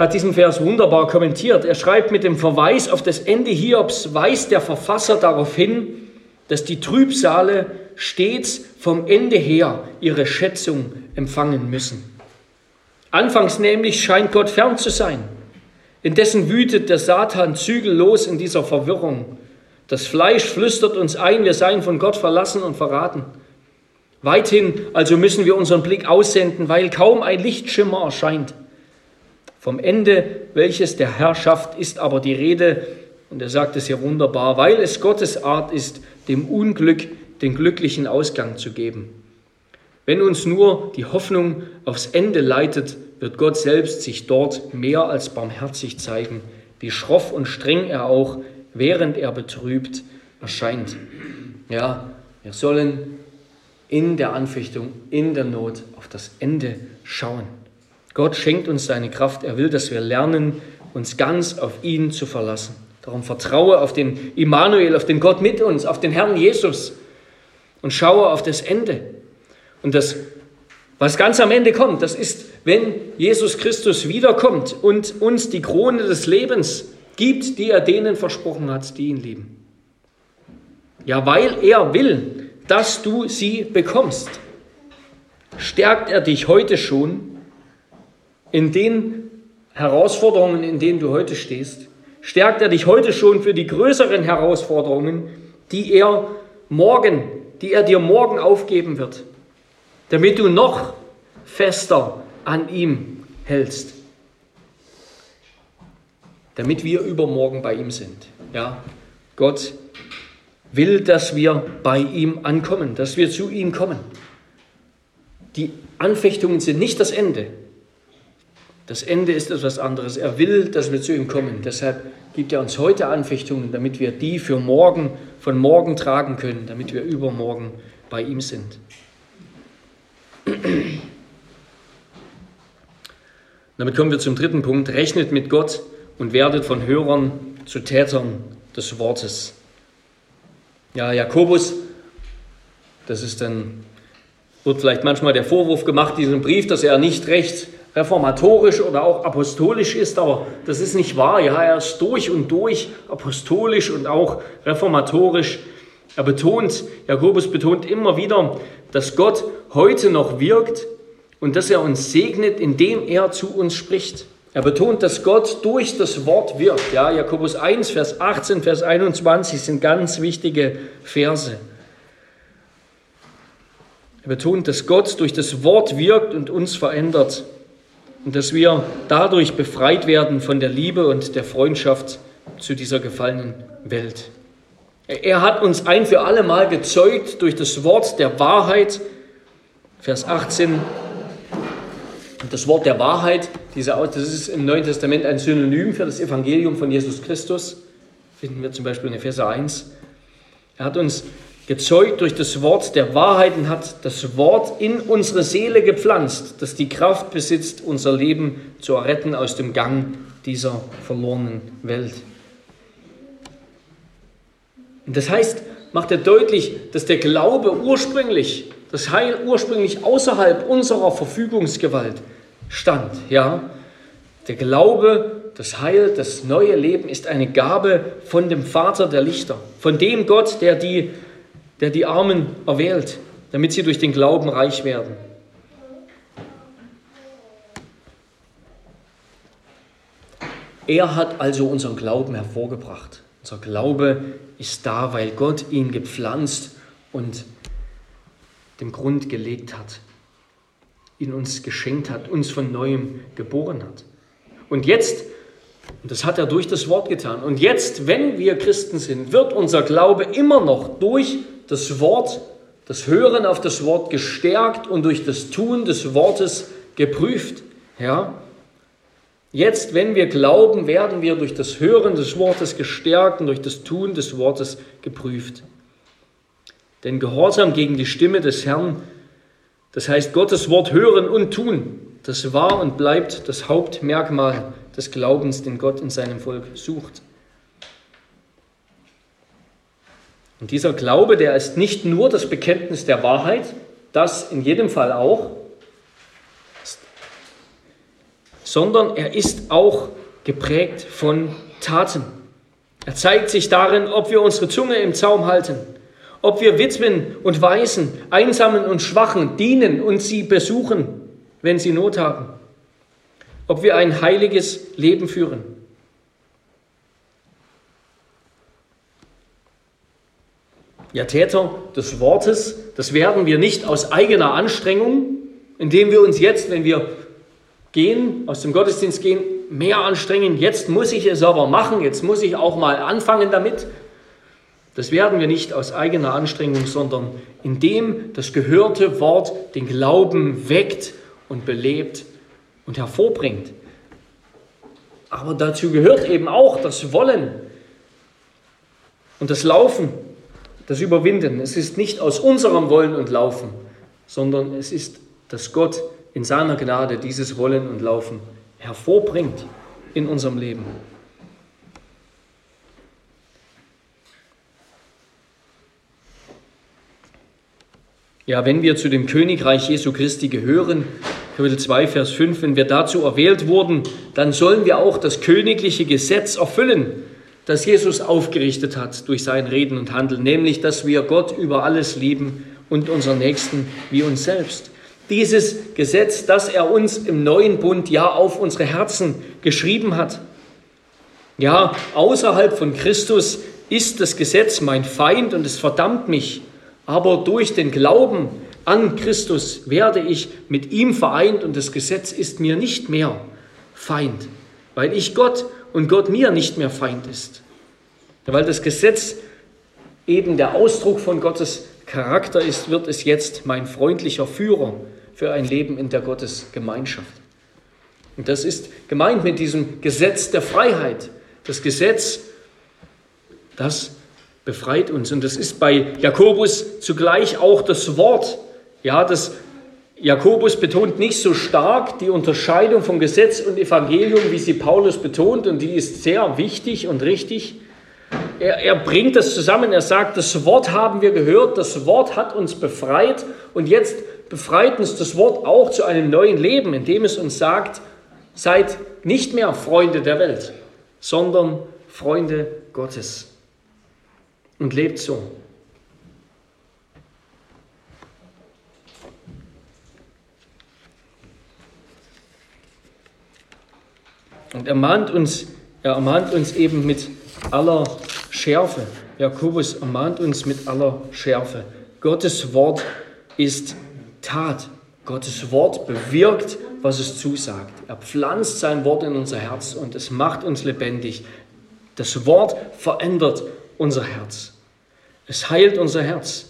hat diesen Vers wunderbar kommentiert. Er schreibt mit dem Verweis auf das Ende Hiobs, weist der Verfasser darauf hin, dass die Trübsale stets vom Ende her ihre Schätzung empfangen müssen. Anfangs nämlich scheint Gott fern zu sein. Indessen wütet der Satan zügellos in dieser Verwirrung. Das Fleisch flüstert uns ein, wir seien von Gott verlassen und verraten. Weithin also müssen wir unseren Blick aussenden, weil kaum ein Lichtschimmer erscheint. Vom Ende, welches der Herrschaft ist aber die Rede, und er sagt es hier wunderbar, weil es Gottes Art ist, dem Unglück den glücklichen Ausgang zu geben. Wenn uns nur die Hoffnung aufs Ende leitet, wird Gott selbst sich dort mehr als barmherzig zeigen, wie schroff und streng er auch, während er betrübt, erscheint. Ja, wir sollen in der Anfechtung, in der Not auf das Ende schauen. Gott schenkt uns seine Kraft. Er will, dass wir lernen, uns ganz auf ihn zu verlassen. Darum vertraue auf den Immanuel, auf den Gott mit uns, auf den Herrn Jesus und schaue auf das Ende. Und das, was ganz am Ende kommt, das ist, wenn Jesus Christus wiederkommt und uns die Krone des Lebens gibt, die er denen versprochen hat, die ihn lieben. Ja, weil er will, dass du sie bekommst, stärkt er dich heute schon in den Herausforderungen, in denen du heute stehst, stärkt er dich heute schon für die größeren Herausforderungen, die er morgen, die er dir morgen aufgeben wird, damit du noch fester an ihm hältst. Damit wir übermorgen bei ihm sind. Ja, Gott will, dass wir bei ihm ankommen, dass wir zu ihm kommen. Die Anfechtungen sind nicht das Ende, das Ende ist etwas anderes. Er will, dass wir zu ihm kommen. Deshalb gibt er uns heute Anfechtungen, damit wir die für morgen, von morgen tragen können, damit wir übermorgen bei ihm sind. Damit kommen wir zum dritten Punkt. Rechnet mit Gott und werdet von Hörern zu Tätern des Wortes. Ja, Jakobus, das ist dann, wird vielleicht manchmal der Vorwurf gemacht, diesen Brief, dass er nicht recht reformatorisch oder auch apostolisch ist, aber das ist nicht wahr. Ja, er ist durch und durch apostolisch und auch reformatorisch. Er betont, Jakobus betont immer wieder, dass Gott heute noch wirkt und dass er uns segnet, indem er zu uns spricht. Er betont, dass Gott durch das Wort wirkt. Ja, Jakobus 1, Vers 18, Vers 21 sind ganz wichtige Verse. Er betont, dass Gott durch das Wort wirkt und uns verändert und dass wir dadurch befreit werden von der Liebe und der Freundschaft zu dieser gefallenen Welt. Er hat uns ein für alle Mal gezeugt durch das Wort der Wahrheit, Vers 18. Das Wort der Wahrheit, das ist im Neuen Testament ein Synonym für das Evangelium von Jesus Christus, finden wir zum Beispiel in Epheser 1. Er hat uns gezeugt durch das Wort der Wahrheit und hat das Wort in unsere Seele gepflanzt, das die Kraft besitzt, unser Leben zu erretten aus dem Gang dieser verlorenen Welt. Und das heißt, macht er deutlich, dass der Glaube ursprünglich, das Heil ursprünglich außerhalb unserer Verfügungsgewalt stand. Ja, der Glaube, das Heil, das neue Leben ist eine Gabe von dem Vater der Lichter, von dem Gott, der die, der die Armen erwählt, damit sie durch den Glauben reich werden. Er hat also unseren Glauben hervorgebracht. Unser Glaube ist da, weil Gott ihn gepflanzt und den Grund gelegt hat, ihn uns geschenkt hat, uns von neuem geboren hat. Und jetzt, und das hat er durch das Wort getan, und jetzt, wenn wir Christen sind, wird unser Glaube immer noch durch das Wort, das Hören auf das Wort gestärkt und durch das Tun des Wortes geprüft. Ja? Jetzt, wenn wir glauben, werden wir durch das Hören des Wortes gestärkt und durch das Tun des Wortes geprüft. Denn Gehorsam gegen die Stimme des Herrn, das heißt Gottes Wort hören und tun, das war und bleibt das Hauptmerkmal des Glaubens, den Gott in seinem Volk sucht. Und dieser Glaube, der ist nicht nur das Bekenntnis der Wahrheit, das in jedem Fall auch, sondern er ist auch geprägt von Taten. Er zeigt sich darin, ob wir unsere Zunge im Zaum halten, ob wir Witwen und Waisen, Einsamen und Schwachen dienen und sie besuchen, wenn sie Not haben, ob wir ein heiliges Leben führen. Ja, Täter des Wortes, das werden wir nicht aus eigener Anstrengung, indem wir uns jetzt, wenn wir gehen, aus dem Gottesdienst gehen, mehr anstrengen. Jetzt muss ich es aber machen, jetzt muss ich auch mal anfangen damit. Das werden wir nicht aus eigener Anstrengung, sondern indem das gehörte Wort den Glauben weckt und belebt und hervorbringt. Aber dazu gehört eben auch das Wollen und das Laufen, das Überwinden. Es ist nicht aus unserem Wollen und Laufen, sondern es ist, dass Gott in seiner Gnade dieses Wollen und Laufen hervorbringt in unserem Leben. Ja, wenn wir zu dem Königreich Jesu Christi gehören, Kapitel 2, Vers 5, wenn wir dazu erwählt wurden, dann sollen wir auch das königliche Gesetz erfüllen, das Jesus aufgerichtet hat durch sein Reden und Handeln, nämlich, dass wir Gott über alles lieben und unseren Nächsten wie uns selbst dieses Gesetz, das er uns im neuen Bund ja auf unsere Herzen geschrieben hat. Ja, außerhalb von Christus ist das Gesetz mein Feind und es verdammt mich, aber durch den Glauben an Christus werde ich mit ihm vereint und das Gesetz ist mir nicht mehr Feind, weil ich Gott und Gott mir nicht mehr Feind ist. Weil das Gesetz eben der Ausdruck von Gottes Charakter ist, wird es jetzt mein freundlicher Führer, für ein Leben in der Gottesgemeinschaft. Und das ist gemeint mit diesem Gesetz der Freiheit. Das Gesetz, das befreit uns. Und das ist bei Jakobus zugleich auch das Wort. Ja, das Jakobus betont nicht so stark die Unterscheidung von Gesetz und Evangelium, wie sie Paulus betont, und die ist sehr wichtig und richtig. Er, er, bringt das zusammen, er sagt, das Wort haben wir gehört, das Wort hat uns befreit und jetzt befreit uns das Wort auch zu einem neuen Leben, indem es uns sagt, seid nicht mehr Freunde der Welt, sondern Freunde Gottes. Und lebt so. Und er mahnt uns, er ermahnt uns eben mit aller Schärfe. Jakobus ermahnt uns mit aller Schärfe. Gottes Wort ist Tat. Gottes Wort bewirkt, was es zusagt. Er pflanzt sein Wort in unser Herz und es macht uns lebendig. Das Wort verändert unser Herz. Es heilt unser Herz,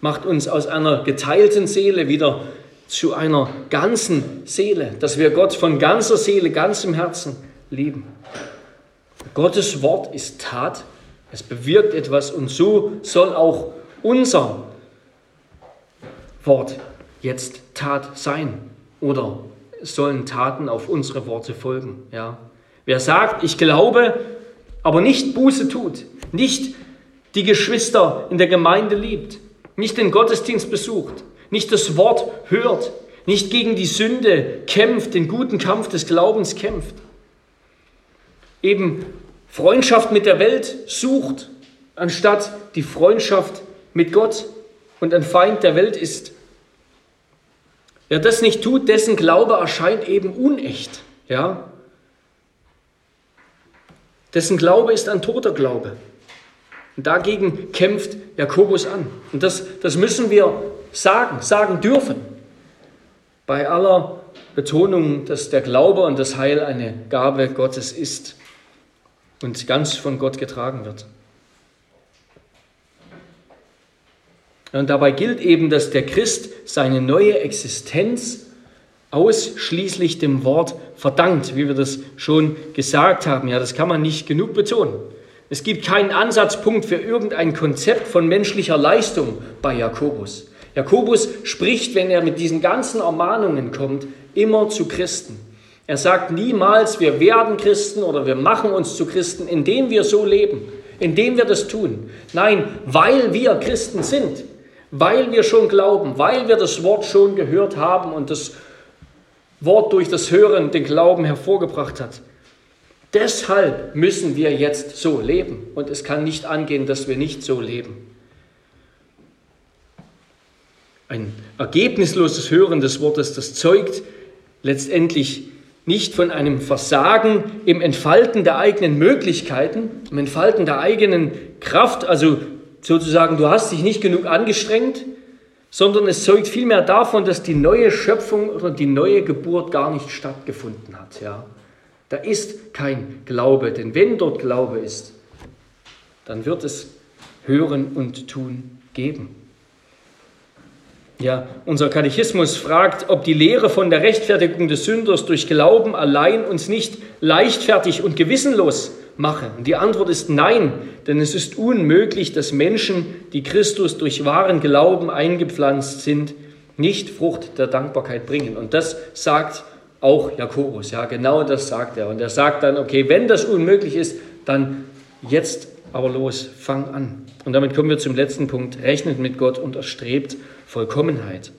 macht uns aus einer geteilten Seele wieder zu einer ganzen Seele, dass wir Gott von ganzer Seele, ganzem Herzen lieben. Gottes Wort ist Tat, es bewirkt etwas und so soll auch unser Wort jetzt Tat sein oder sollen Taten auf unsere Worte folgen. Ja? Wer sagt, ich glaube, aber nicht Buße tut, nicht die Geschwister in der Gemeinde liebt, nicht den Gottesdienst besucht, nicht das Wort hört, nicht gegen die Sünde kämpft, den guten Kampf des Glaubens kämpft, eben Freundschaft mit der Welt sucht, anstatt die Freundschaft mit Gott und ein Feind der Welt ist. Wer das nicht tut, dessen Glaube erscheint eben unecht. Ja? Dessen Glaube ist ein toter Glaube. Und dagegen kämpft Jakobus an. Und das, das müssen wir sagen, sagen dürfen. Bei aller Betonung, dass der Glaube und das Heil eine Gabe Gottes ist und ganz von Gott getragen wird. Und dabei gilt eben, dass der Christ seine neue Existenz ausschließlich dem Wort verdankt, wie wir das schon gesagt haben. Ja, das kann man nicht genug betonen. Es gibt keinen Ansatzpunkt für irgendein Konzept von menschlicher Leistung bei Jakobus. Jakobus spricht, wenn er mit diesen ganzen Ermahnungen kommt, immer zu Christen. Er sagt niemals, wir werden Christen oder wir machen uns zu Christen, indem wir so leben, indem wir das tun. Nein, weil wir Christen sind, weil wir schon glauben, weil wir das Wort schon gehört haben und das Wort durch das Hören den Glauben hervorgebracht hat. Deshalb müssen wir jetzt so leben und es kann nicht angehen, dass wir nicht so leben. Ein ergebnisloses Hören des Wortes, das zeugt letztendlich nicht von einem Versagen im Entfalten der eigenen Möglichkeiten, im Entfalten der eigenen Kraft, also sozusagen, du hast dich nicht genug angestrengt, sondern es zeugt vielmehr davon, dass die neue Schöpfung oder die neue Geburt gar nicht stattgefunden hat. Ja. Da ist kein Glaube, denn wenn dort Glaube ist, dann wird es Hören und Tun geben. Ja, unser Katechismus fragt, ob die Lehre von der Rechtfertigung des Sünders durch Glauben allein uns nicht leichtfertig und gewissenlos mache. Und die Antwort ist nein, denn es ist unmöglich, dass Menschen, die Christus durch wahren Glauben eingepflanzt sind, nicht Frucht der Dankbarkeit bringen. Und das sagt auch Jakobus. Ja, genau das sagt er. Und er sagt dann, okay, wenn das unmöglich ist, dann jetzt aber los, fang an. Und damit kommen wir zum letzten Punkt. Rechnet mit Gott und erstrebt Vollkommenheit.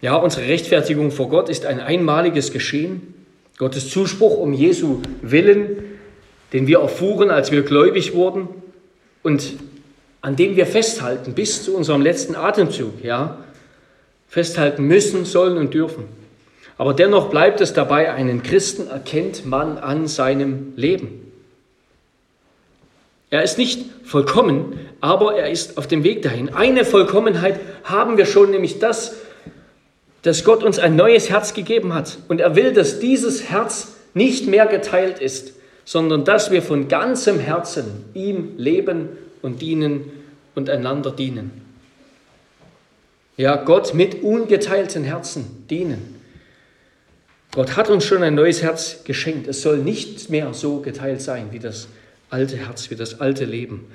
Ja, unsere Rechtfertigung vor Gott ist ein einmaliges Geschehen. Gottes Zuspruch um Jesu Willen, den wir erfuhren, als wir gläubig wurden und an dem wir festhalten bis zu unserem letzten Atemzug, ja, festhalten müssen, sollen und dürfen. Aber dennoch bleibt es dabei, einen Christen erkennt man an seinem Leben. Er ist nicht vollkommen, aber er ist auf dem Weg dahin. Eine Vollkommenheit haben wir schon, nämlich das, dass Gott uns ein neues Herz gegeben hat. Und er will, dass dieses Herz nicht mehr geteilt ist, sondern dass wir von ganzem Herzen ihm leben und dienen und einander dienen. Ja, Gott mit ungeteilten Herzen dienen. Gott hat uns schon ein neues Herz geschenkt. Es soll nicht mehr so geteilt sein wie das alte Herz, wie das alte Leben,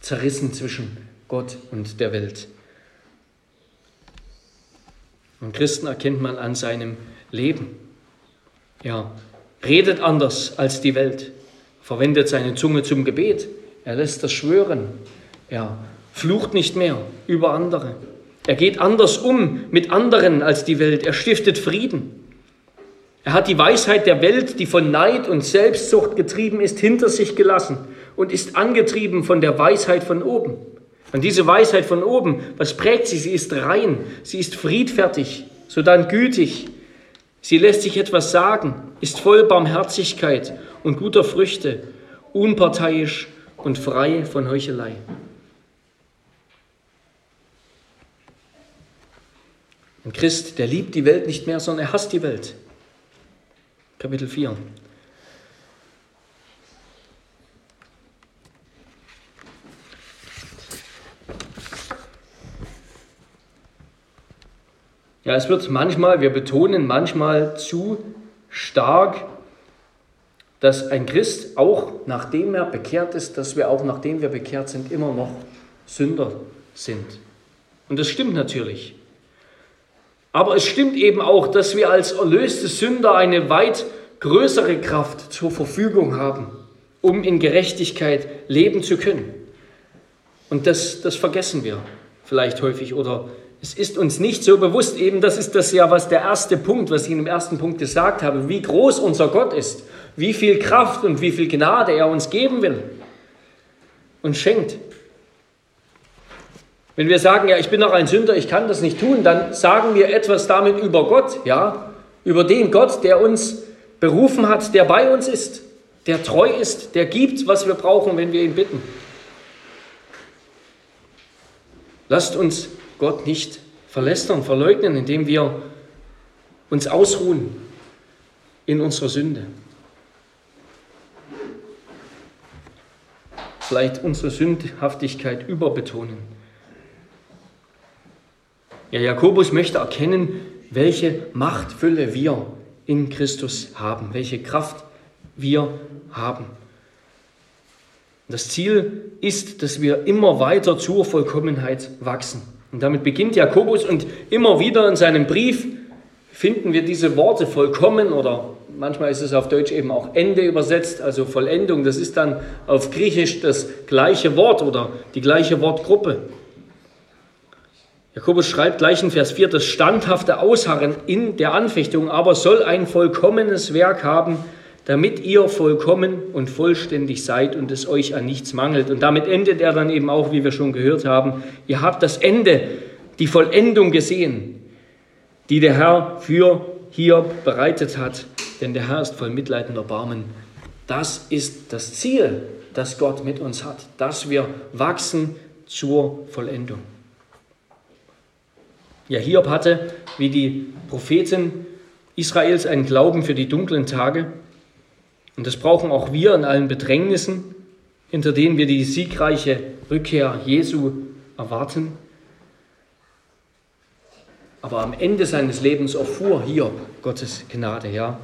zerrissen zwischen Gott und der Welt. Und Christen erkennt man an seinem Leben. Ja, redet anders als die Welt, verwendet seine Zunge zum Gebet, er lässt das schwören, er flucht nicht mehr über andere, er geht anders um mit anderen als die Welt, er stiftet Frieden. Er hat die Weisheit der Welt, die von Neid und Selbstsucht getrieben ist, hinter sich gelassen und ist angetrieben von der Weisheit von oben. Und diese Weisheit von oben, was prägt sie? Sie ist rein, sie ist friedfertig, sodann gütig. Sie lässt sich etwas sagen, ist voll Barmherzigkeit und guter Früchte, unparteiisch und frei von Heuchelei. Ein Christ, der liebt die Welt nicht mehr, sondern er hasst die Welt. Kapitel 4. Ja, es wird manchmal, wir betonen manchmal zu stark, dass ein Christ auch nachdem er bekehrt ist, dass wir auch nachdem wir bekehrt sind, immer noch Sünder sind. Und das stimmt natürlich. Aber es stimmt eben auch, dass wir als erlöste Sünder eine weit größere Kraft zur Verfügung haben, um in Gerechtigkeit leben zu können. Und das, das vergessen wir vielleicht häufig oder Es ist uns nicht so bewusst, eben das ist das ja, was der erste Punkt, was ich im ersten Punkt gesagt habe, wie groß unser Gott ist, wie viel Kraft und wie viel Gnade er uns geben will und schenkt. Wenn wir sagen, ja, ich bin noch ein Sünder, ich kann das nicht tun, dann sagen wir etwas damit über Gott, ja, über den Gott, der uns berufen hat, der bei uns ist, der treu ist, der gibt, was wir brauchen, wenn wir ihn bitten. Lasst uns Gott nicht verlästern, verleugnen, indem wir uns ausruhen in unserer Sünde. Vielleicht unsere Sündhaftigkeit überbetonen. Ja, Jakobus möchte erkennen, welche Machtfülle wir in Christus haben, welche Kraft wir haben. Das Ziel ist, dass wir immer weiter zur Vollkommenheit wachsen. Und damit beginnt Jakobus und immer wieder in seinem Brief finden wir diese Worte vollkommen oder manchmal ist es auf Deutsch eben auch Ende übersetzt, also Vollendung. Das ist dann auf Griechisch das gleiche Wort oder die gleiche Wortgruppe. Jakobus schreibt gleich in Vers 4, das standhafte Ausharren in der Anfechtung aber soll ein vollkommenes Werk haben, damit ihr vollkommen und vollständig seid und es euch an nichts mangelt. Und damit endet er dann eben auch, wie wir schon gehört haben, ihr habt das Ende, die Vollendung gesehen, die der Herr für hier bereitet hat, denn der Herr ist voll Mitleid und Erbarmen. Das ist das Ziel, das Gott mit uns hat, dass wir wachsen zur Vollendung. Ja, Hiob hatte, wie die Propheten Israels, einen Glauben für die dunklen Tage. Und das brauchen auch wir in allen Bedrängnissen, hinter denen wir die siegreiche Rückkehr Jesu erwarten. Aber am Ende seines Lebens erfuhr Hiob Gottes Gnade, ja.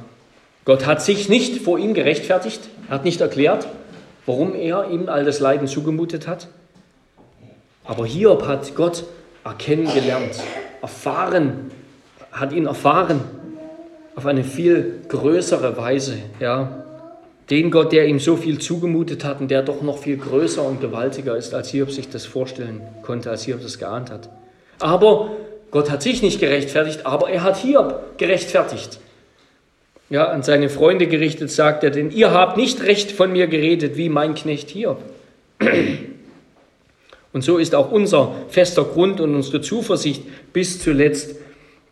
Gott hat sich nicht vor ihm gerechtfertigt, er hat nicht erklärt, warum er ihm all das Leiden zugemutet hat. Aber Hiob hat Gott erkennen gelernt erfahren, hat ihn erfahren auf eine viel größere Weise, ja. Den Gott, der ihm so viel zugemutet hat und der doch noch viel größer und gewaltiger ist, als Hiob sich das vorstellen konnte, als Hiob das geahnt hat. Aber Gott hat sich nicht gerechtfertigt, aber er hat Hiob gerechtfertigt. Ja, an seine Freunde gerichtet sagt er, denn ihr habt nicht recht von mir geredet, wie mein Knecht Hiob. Und so ist auch unser fester Grund und unsere Zuversicht bis zuletzt,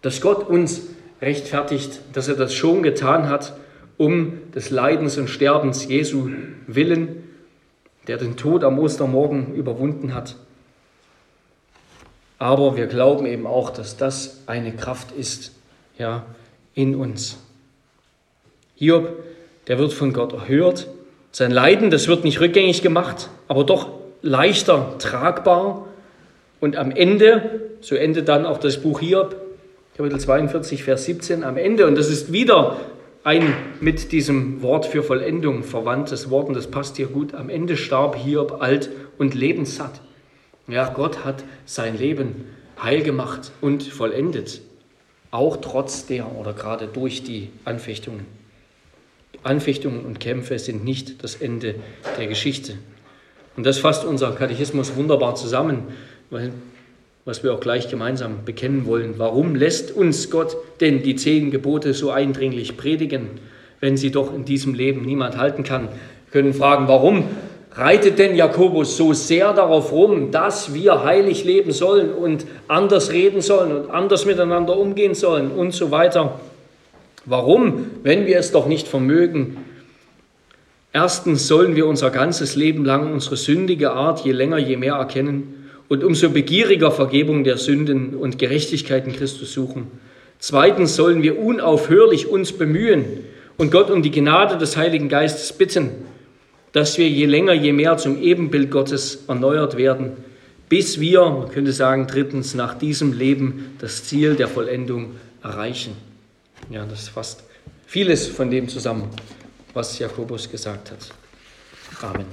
dass Gott uns rechtfertigt, dass er das schon getan hat, um des Leidens und Sterbens Jesu willen, der den Tod am Ostermorgen überwunden hat. Aber wir glauben eben auch, dass das eine Kraft ist, ja, in uns. Hiob, der wird von Gott erhört. Sein Leiden, das wird nicht rückgängig gemacht, aber doch leichter tragbar. Und am Ende, so endet dann auch das Buch Hiob, Kapitel 42, Vers 17, am Ende, und das ist wieder ein mit diesem Wort für Vollendung verwandtes Wort, und das passt hier gut, am Ende starb Hiob alt und lebenssatt. Ja, Gott hat sein Leben heil gemacht und vollendet, auch trotz der oder gerade durch die Anfechtungen. Anfechtungen und Kämpfe sind nicht das Ende der Geschichte. Und das fasst unser Katechismus wunderbar zusammen, was wir auch gleich gemeinsam bekennen wollen. Warum lässt uns Gott denn die zehn Gebote so eindringlich predigen, wenn sie doch in diesem Leben niemand halten kann? Wir können fragen, warum reitet denn Jakobus so sehr darauf rum, dass wir heilig leben sollen und anders reden sollen und anders miteinander umgehen sollen und so weiter? Warum, wenn wir es doch nicht vermögen, Erstens sollen wir unser ganzes Leben lang unsere sündige Art je länger, je mehr erkennen und umso begieriger Vergebung der Sünden und Gerechtigkeit in Christus suchen. Zweitens sollen wir unaufhörlich uns bemühen und Gott um die Gnade des Heiligen Geistes bitten, dass wir je länger, je mehr zum Ebenbild Gottes erneuert werden, bis wir, man könnte sagen, drittens nach diesem Leben das Ziel der Vollendung erreichen. Ja, das fasst vieles von dem zusammen was Jakobus gesagt hat. Amen.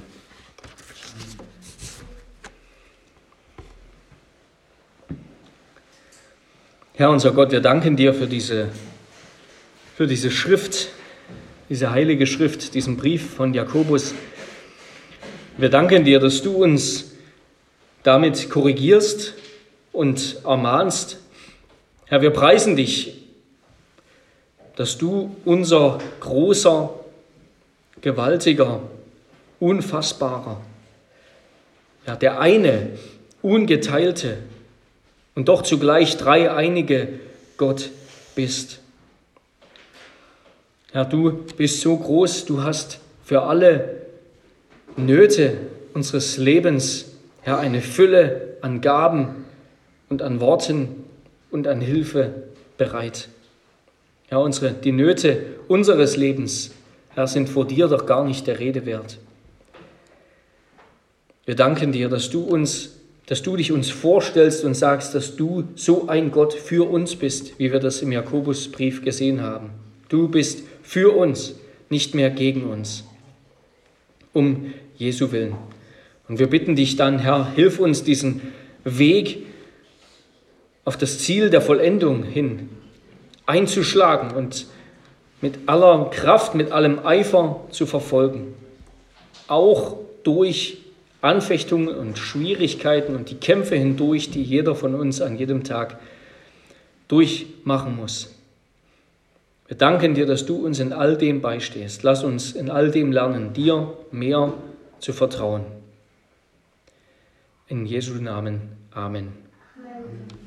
Herr unser Gott, wir danken dir für diese, für diese Schrift, diese heilige Schrift, diesen Brief von Jakobus. Wir danken dir, dass du uns damit korrigierst, und ermahnst. Herr, wir preisen dich, dass du unser großer, gewaltiger, unfassbarer, ja, der eine, ungeteilte und doch zugleich dreieinige Gott bist. Herr, du bist so groß, du hast für alle Nöte unseres Lebens, Herr, eine Fülle an Gaben und an Worten und an Hilfe bereit. Herr, unsere, die Nöte unseres Lebens, Herr, sind vor dir doch gar nicht der Rede wert. Wir danken dir, dass du uns, dass du dich uns vorstellst und sagst, dass du so ein Gott für uns bist, wie wir das im Jakobusbrief gesehen haben. Du bist für uns, nicht mehr gegen uns. Um Jesu willen. Und wir bitten dich dann, Herr, hilf uns diesen Weg auf das Ziel der Vollendung hin einzuschlagen und mit aller Kraft, mit allem Eifer zu verfolgen. Auch durch Anfechtungen und Schwierigkeiten und die Kämpfe hindurch, die jeder von uns an jedem Tag durchmachen muss. Wir danken dir, dass du uns in all dem beistehst. Lass uns in all dem lernen, dir mehr zu vertrauen. In Jesu Namen. Amen. Amen.